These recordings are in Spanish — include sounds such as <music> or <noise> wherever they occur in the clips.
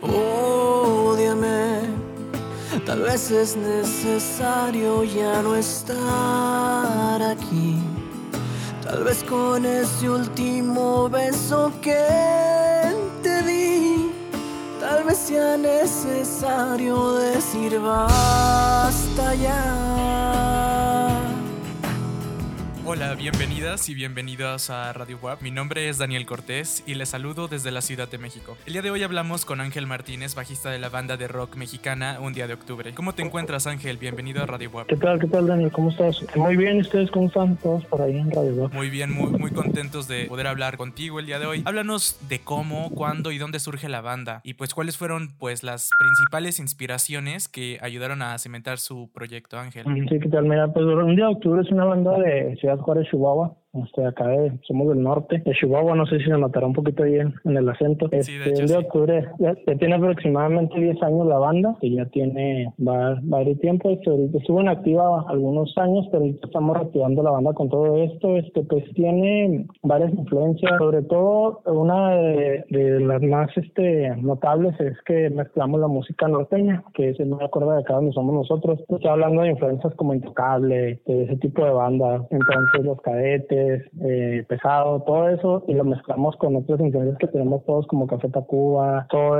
Ódiame, tal vez es necesario ya no estar aquí. Tal vez con ese último beso que te di, tal vez sea necesario decir basta ya. Hola, bienvenidas y bienvenidos a Radio WAP. Mi nombre es Daniel Cortés y les saludo desde la Ciudad de México. El día de hoy hablamos con Ángel Martínez, bajista de la banda de rock mexicana Un Día de Octubre. ¿Cómo te encuentras, Ángel? Bienvenido a Radio WAP. ¿Qué tal, qué tal, Daniel? ¿Cómo estás? Muy bien, ¿ustedes cómo están todos por ahí en Radio WAP? Muy bien, muy, muy contentos de poder hablar contigo el día de hoy. Háblanos de cómo, cuándo y dónde surge la banda y pues cuáles fueron pues las principales inspiraciones que ayudaron a cimentar su proyecto, Ángel. Sí, ¿qué tal? Mira, pues Un Día de Octubre es una banda de Ciudad Juárez, Chihuahua. Este, acá de, somos del norte, de Chihuahua, no sé si se notará un poquito ahí en, el acento. Sí, Este, de hecho, el de sí. octubre, ya, ya tiene aproximadamente 10 años la banda, que ya tiene va- varios tiempo. Este, estuvo en activa algunos años, pero ahorita estamos reactivando la banda con todo esto. Este, pues tiene varias influencias, sobre todo una de, de las más este, notables es que mezclamos la música norteña, que es no me acuerdo de acá donde somos nosotros. Estoy hablando de influencias como Intocable, de ese tipo de bandas. Entonces, los cadetes, eh, pesado, todo eso, y lo mezclamos con otras influencias que tenemos todos, como Café Tacuba, todo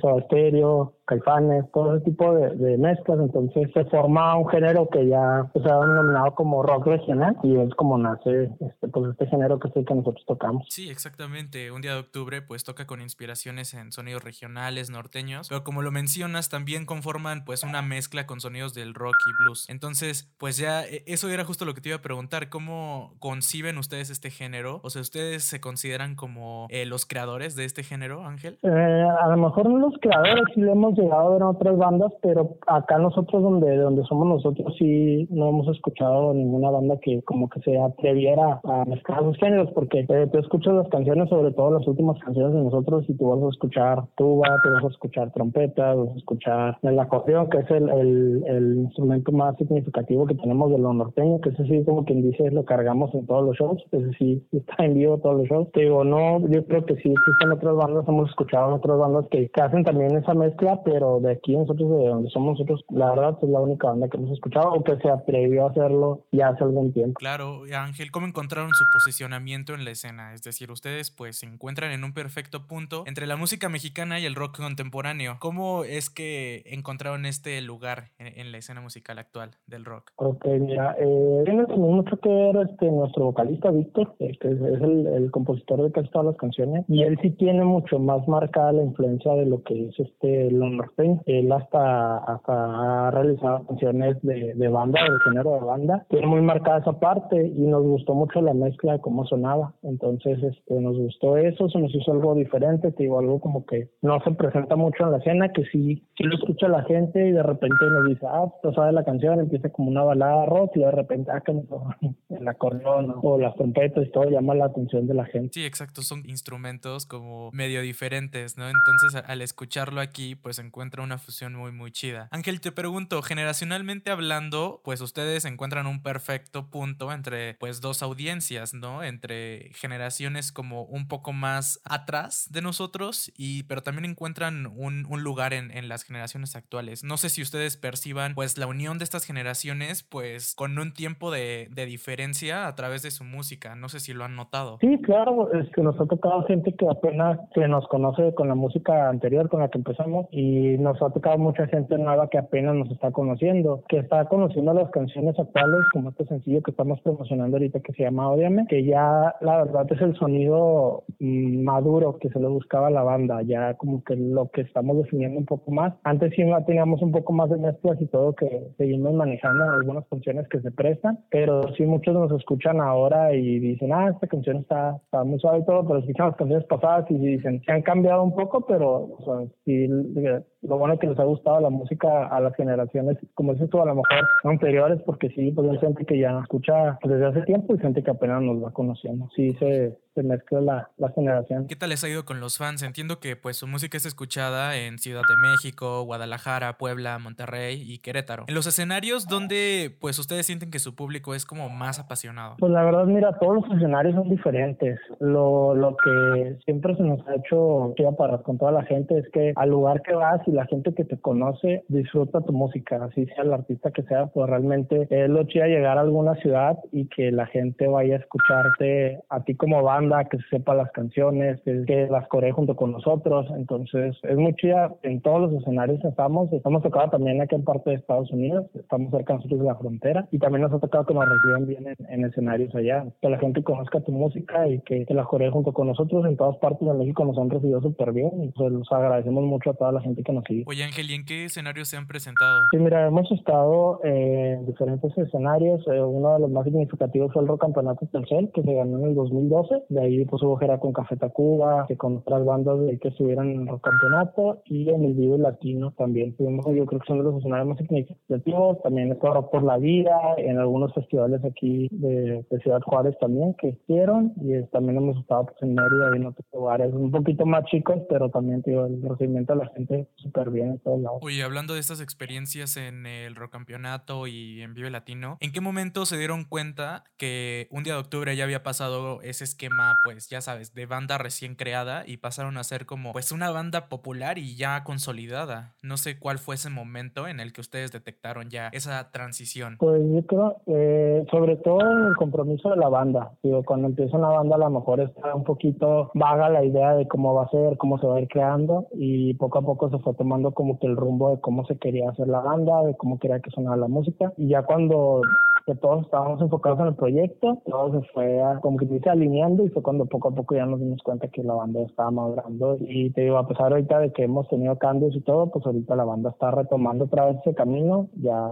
Soda Stereo, Caifanes, todo ese tipo de, mezclas. Entonces, se forma un género que ya se ha denominado como rock regional, y es como nace este, pues, este género que es el que nosotros tocamos. Sí, exactamente. Un día de octubre pues toca con inspiraciones en sonidos regionales, norteños, pero como lo mencionas también conforman pues una mezcla con sonidos del rock y blues. Entonces, pues ya eh, eso era justo lo que te iba a preguntar, ¿cómo conciben ustedes este género? O sea, ¿ustedes se consideran como eh, los creadores de este género, Ángel? Eh, a lo mejor no los creadores sí lo hemos llegado a ver en otras bandas, pero acá nosotros donde donde somos nosotros sí no hemos escuchado ninguna banda que como que se atreviera a mezclar los géneros, porque eh, tú escuchas las canciones, sobre todo las últimas canciones de nosotros, y tú vas a escuchar tuba, tú vas a escuchar trompeta, vas a escuchar el acordeón, que es el, el, instrumento más significativo que tenemos de lo norteño, que ese sí como quien dice lo cargamos en todos los shows, ese sí <laughs> está en vivo todos los shows. Te digo, no, yo creo que sí existen otras bandas, hemos escuchado otras bandas que, que hacen también esa mezcla, pero de aquí nosotros, de donde somos nosotros, la verdad es la única banda que hemos escuchado o que se atrevió a hacerlo ya hace algún tiempo. Claro, Ángel, ¿cómo encontraron su posicionamiento en la escena? Es decir, ustedes pues se encuentran en un perfecto punto entre la música mexicana y el rock contemporáneo. ¿Cómo es que encontraron este lugar en, en la escena musical actual del rock? Ok, mira, eh, tiene mucho que ver este, nuestro vocalista Víctor, que es, el, compositor de casi todas las canciones, y él sí tiene mucho más marcada la influencia de lo que es este lo norteño. Él hasta, hasta ha realizado canciones de, de banda, del género de banda, tiene muy marcada esa parte y nos gustó mucho la mezcla de cómo sonaba. Entonces, este, nos gustó eso, se nos hizo algo diferente, te digo, algo como que no se presenta mucho en la escena, que sí, sí lo escucha la gente y de repente nos dice, ah, pues sabe la canción, empieza como una balada rock y de repente, ah, que me <laughs> el acordeón ¿no? o las trompetas y todo llama la atención de la gente. Sí, exacto, son instrumentos como medio diferentes, ¿no? Entonces al escucharlo aquí, pues encuentra una fusión muy, muy chida. Ángel, te pregunto, generacionalmente hablando, pues ustedes encuentran un perfecto punto entre, pues, dos audiencias, ¿no? Entre generaciones como un poco más atrás de nosotros, y pero también encuentran un, un lugar en, en las generaciones actuales. No sé si ustedes perciban, pues, la unión de estas generaciones, pues, con un tiempo de, de diferencia a través de su música. No sé si lo han notado. Sí, claro, es que nos ha tocado gente que apenas que nos conoce con la música anterior con la que empezamos y nos ha tocado mucha gente nueva que apenas nos está conociendo, que está conociendo las canciones actuales como este sencillo que estamos promocionando ahorita que se llama Ódiame, que ya la verdad es el sonido mm, maduro que se le buscaba a la banda, ya como que lo que estamos definiendo un poco más. Antes sí teníamos un poco más de mezclas y todo que seguimos manejando algunas canciones que se prestan, pero sí muchos nos escuchan ahora y dicen, ah, esta canción está, está muy suave y todo, pero escuchan las canciones pasadas y dicen, se han cambiado un poco, pero o sea, sí, lo bueno que les ha gustado la música a las generaciones, como dices tú, a lo mejor anteriores, porque sí, pues hay gente que ya escucha desde hace tiempo y gente que apenas nos va conociendo. Sí, se, se mezcla la, la, generación. ¿Qué tal les ha ido con los fans? Entiendo que pues su música es escuchada en Ciudad de México, Guadalajara, Puebla, Monterrey y Querétaro. En los escenarios donde pues ustedes sienten que su público es como más apasionado. Pues la verdad, mira, todos los escenarios son diferentes. Lo, lo que siempre se nos ha hecho para con toda la gente es que al lugar que vas y la gente que te conoce disfruta tu música, así sea el artista que sea, pues realmente es lo chido llegar a alguna ciudad y que la gente vaya a escucharte a ti como banda que se sepa las canciones, que, las coree junto con nosotros. Entonces, es muy chida. En todos los escenarios estamos. Estamos tocando también aquí en parte de Estados Unidos. Estamos cerca nosotros de la frontera. Y también nos ha tocado que nos reciban bien en, escenarios allá. Que la gente conozca tu música y que, te la coree junto con nosotros. En todas partes de México nos han recibido súper bien. Y pues los agradecemos mucho a toda la gente que nos sigue. Oye, Ángel, ¿y en qué escenarios se han presentado? Sí, mira, hemos estado en diferentes escenarios. Eh, uno de los más significativos fue el Rock Campeonato Telcel, que se ganó en el 2012 de ahí hubo gira con Café Tacuba, que con otras bandas de que estuvieran en el campeonato y en el Vivo Latino también tuvimos, yo creo que son de los escenarios más significativos, también está por la Vida, en algunos festivales aquí de, Ciudad Juárez también que hicieron. Y también hemos estado pues, en Mérida y en otros lugares un poquito más chicos, pero también digo, el recibimiento de la gente súper bien en todos lados. Oye, hablando de estas experiencias en el Rock Campeonato y en Vive Latino, ¿en qué momento se dieron cuenta que un día de octubre ya había pasado ese esquema pues ya sabes, de banda recién creada y pasaron a ser como pues una banda popular y ya consolidada. No sé cuál fue ese momento en el que ustedes detectaron ya esa transición. Pues yo creo, eh, sobre todo el compromiso de la banda. Digo, cuando empieza una banda a lo mejor está un poquito vaga la idea de cómo va a ser, cómo se va a ir creando y poco a poco se fue tomando como que el rumbo de cómo se quería hacer la banda, de cómo quería que sonara la música y ya cuando que todos estábamos enfocados en el proyecto, todo se fue como que se alineando y fue cuando poco a poco ya nos dimos cuenta que la banda estaba madurando. Y te digo, a pesar ahorita de que hemos tenido cambios y todo, pues ahorita la banda está retomando otra vez ese camino, ya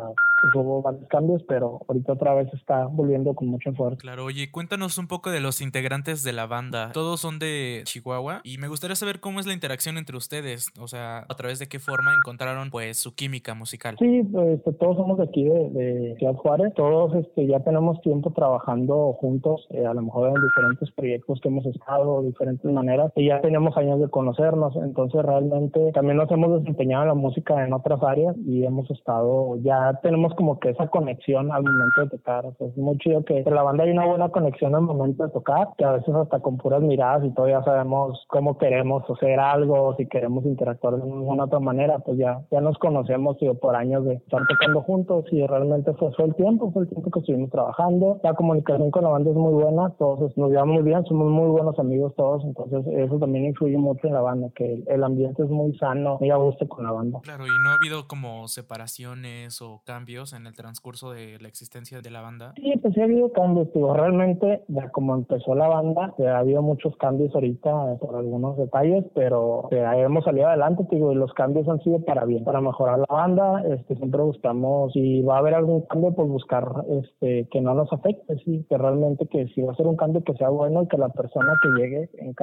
hubo varios cambios, pero ahorita otra vez está volviendo con mucho esfuerzo. Claro, oye, cuéntanos un poco de los integrantes de la banda. Todos son de Chihuahua y me gustaría saber cómo es la interacción entre ustedes, o sea, a través de qué forma encontraron pues su química musical. Sí, pues todos somos de aquí de, de Ciudad Juárez, todos este, ya tenemos tiempo trabajando juntos, eh, a lo mejor en diferentes proyectos que hemos estado, diferentes maneras, y ya tenemos años de conocernos, entonces realmente también nos hemos desempeñado en la música en otras áreas y hemos estado, ya tenemos como que esa conexión al momento de tocar. es muy chido que en la banda hay una buena conexión al momento de tocar, que a veces hasta con puras miradas y todo ya sabemos cómo queremos hacer algo, si queremos interactuar de alguna otra manera, pues ya, ya nos conocemos por años de estar tocando juntos y realmente fue, fue el tiempo, fue el tiempo que estuvimos trabajando. La comunicación con la banda es muy buena, todos nos llevamos muy bien, somos muy buenos amigos todos, entonces eso también influye mucho en la banda, que el ambiente es muy sano y a gusto con la banda. Claro, y no ha habido como separaciones o cambios en el transcurso de la existencia de la banda? Sí, pues sí ha habido cambios, digo, realmente ya como empezó la banda, ha habido muchos cambios ahorita por algunos detalles, pero hemos salido adelante, digo, y los cambios han sido para bien, para mejorar la banda, este, siempre buscamos, si va a haber algún cambio, pues buscar este, que no nos afecte, sí, que realmente que si va a ser un cambio que sea bueno y que la persona que llegue, en,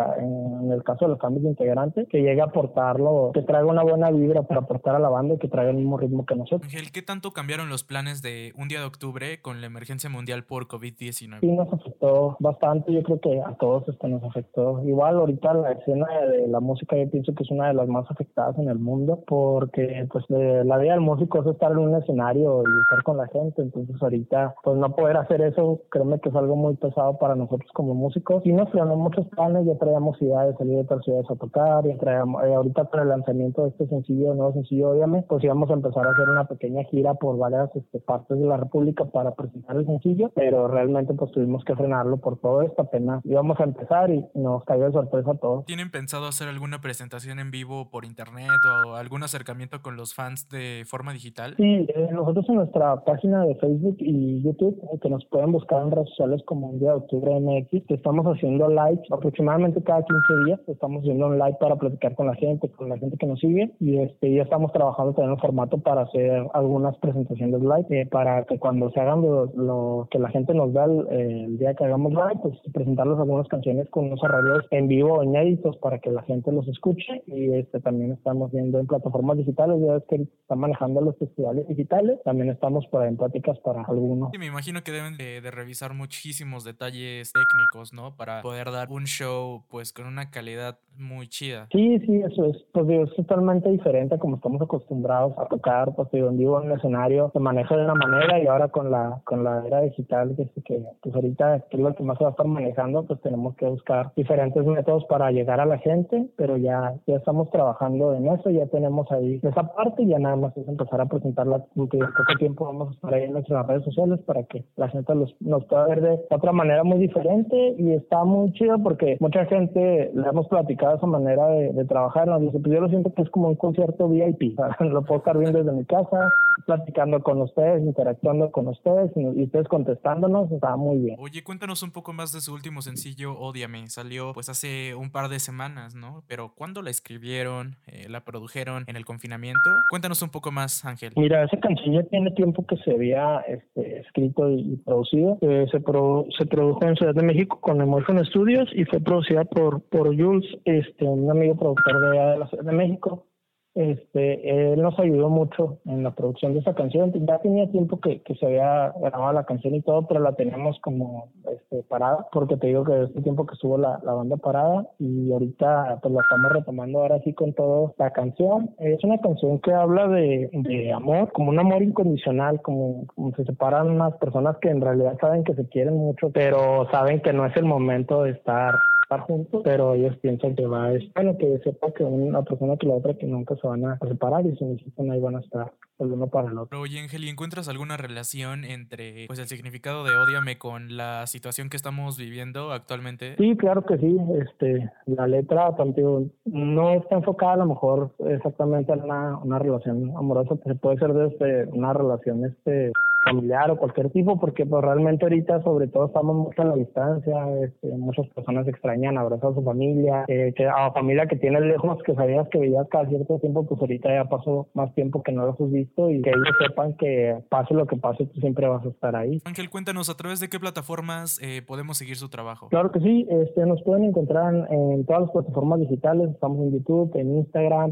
en el caso de los cambios de integrantes, que llegue a aportarlo, que traiga una buena vibra para aportar a la banda y que traiga el mismo ritmo que nosotros. Ángel, ¿qué tanto cambiaron los planes de un día de octubre con la emergencia mundial por COVID-19? Sí, nos afectó bastante. Yo creo que a todos esto nos afectó. Igual ahorita la escena de la música yo pienso que es una de las más afectadas en el mundo porque pues la vida del músico es estar en un escenario y estar con la gente. Entonces ahorita pues no poder hacer eso, créeme que es algo muy pesado para nosotros como músicos. Y nos frenó muchos planes, ya traíamos ideas de salir de otras ciudades a tocar, ya traíamos, eh, ahorita para el lanzamiento de este sencillo, nuevo sencillo, obviamente, pues íbamos a empezar a hacer una pequeña gira por varias este, partes de la República para presentar el sencillo, pero realmente pues tuvimos que frenarlo por todo esto, apenas íbamos a empezar y nos cayó de sorpresa todo. ¿Tienen pensado hacer alguna presentación en vivo por internet o algún acercamiento con los fans de forma digital? Sí, eh, nosotros en nuestra página de Facebook y YouTube, eh, que nos pueden buscar en redes sociales como un día de octubre MX, que estamos haciendo live aproximadamente cada 15 días, estamos haciendo un live para platicar con la gente, con la gente que nos sigue y este ya estamos trabajando también en formato para hacer algunas presentaciones live eh, para que cuando se hagan lo, que la gente nos da el, día que hagamos live, pues presentarles algunas canciones con unos arreglos en vivo inéditos para que la gente los escuche y este también estamos viendo en plataformas digitales, ya ves que están manejando los festivales digitales, también estamos por en pláticas para algunos. Sí, me imagino que deben de, de revisar muchísimos detalles técnicos, ¿no? Para poder dar un show pues con una calidad muy chida. Sí, sí, eso es, pues digo, es totalmente diferente a como estamos acostumbrados a tocar, pues digo, en vivo en el escenario se maneja de una manera y ahora con la con la era digital que, que pues ahorita que es lo que más se va a estar manejando, pues tenemos que buscar diferentes métodos para llegar a la gente, pero ya ya estamos trabajando en eso, ya tenemos ahí esa parte y ya nada más es empezar a presentarla, porque poco tiempo vamos a estar ahí en nuestras redes sociales para que la gente los, nos pueda ver de otra manera muy diferente y está muy chido porque mucha gente le hemos platicado esa manera de, trabajar. ¿no? Pues yo lo siento que es como un concierto VIP. <laughs> lo puedo estar viendo desde mi casa, platicando con ustedes, interactuando con ustedes y, ustedes contestándonos. Está muy bien. Oye, cuéntanos un poco más de su último sencillo, Odiame. Salió pues hace un par de semanas, ¿no? Pero ¿cuándo la escribieron? Eh, ¿La produjeron en el confinamiento? Cuéntanos un poco más, Ángel. Mira, esa canción ya tiene tiempo que se había este, escrito y, producido. Eh, se, se produjo en Ciudad de México con Emotion Studios y fue producida por, por Jules este, un amigo productor de, de la Ciudad de México este, él nos ayudó mucho en la producción de esa canción. Ya tenía tiempo que, que se había grabado la canción y todo, pero la teníamos como este, parada, porque te digo que este tiempo que estuvo la, la banda parada y ahorita pues la estamos retomando ahora sí con todo la canción. Es una canción que habla de, de amor, como un amor incondicional, como, como se separan unas personas que en realidad saben que se quieren mucho, pero saben que no es el momento de estar estar juntos, pero ellos piensan que va a bueno que sepa que una persona que la otra que nunca se van a separar y si necesitan ahí van a estar el uno para el otro. Oye, Ángel, ¿y encuentras alguna relación entre pues el significado de Odiame con la situación que estamos viviendo actualmente? Sí, claro que sí. Este, la letra, tanto, no está enfocada a lo mejor exactamente en una, una relación amorosa, se puede ser desde una relación este familiar o cualquier tipo, porque pues realmente ahorita sobre todo estamos mucho a la distancia, este, muchas personas extrañan abrazar a su familia, eh, que a la familia que tienes lejos, que sabías que veías cada cierto tiempo, pues ahorita ya pasó más tiempo que no los has visto y que ellos sepan que pase lo que pase, tú siempre vas a estar ahí. Ángel, cuéntanos a través de qué plataformas eh, podemos seguir su trabajo. Claro que sí, este, nos pueden encontrar en todas las plataformas digitales, estamos en YouTube, en Instagram,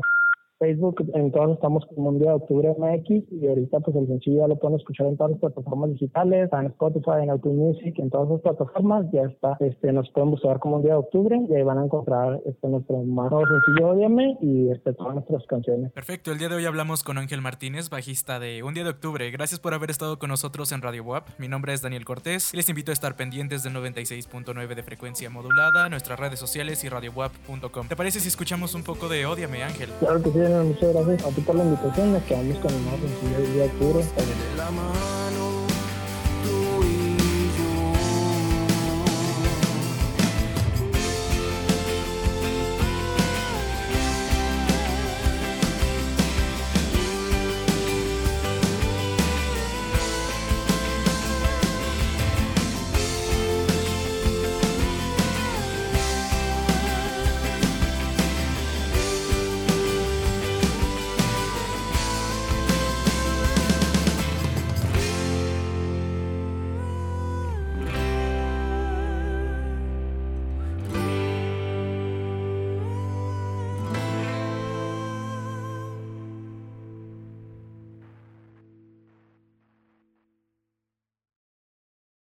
Facebook, entonces estamos como un día de octubre MX y ahorita pues el sencillo ya lo pueden escuchar en todas las plataformas digitales, en Spotify, en Apple Music, en todas las plataformas, ya está, este, nos pueden buscar como un día de octubre y ahí van a encontrar este nuestro más nuevo sencillo Odiame y este, todas nuestras canciones. Perfecto, el día de hoy hablamos con Ángel Martínez, bajista de Un Día de Octubre. Gracias por haber estado con nosotros en Radio WAP. Mi nombre es Daniel Cortés y les invito a estar pendientes del 96.9 de frecuencia modulada, nuestras redes sociales y radiowap.com. ¿Te parece si escuchamos un poco de Odiame, Ángel? Claro que sí, muchas gracias a ti por la invitación. Nos quedamos con el más sencillo día puro.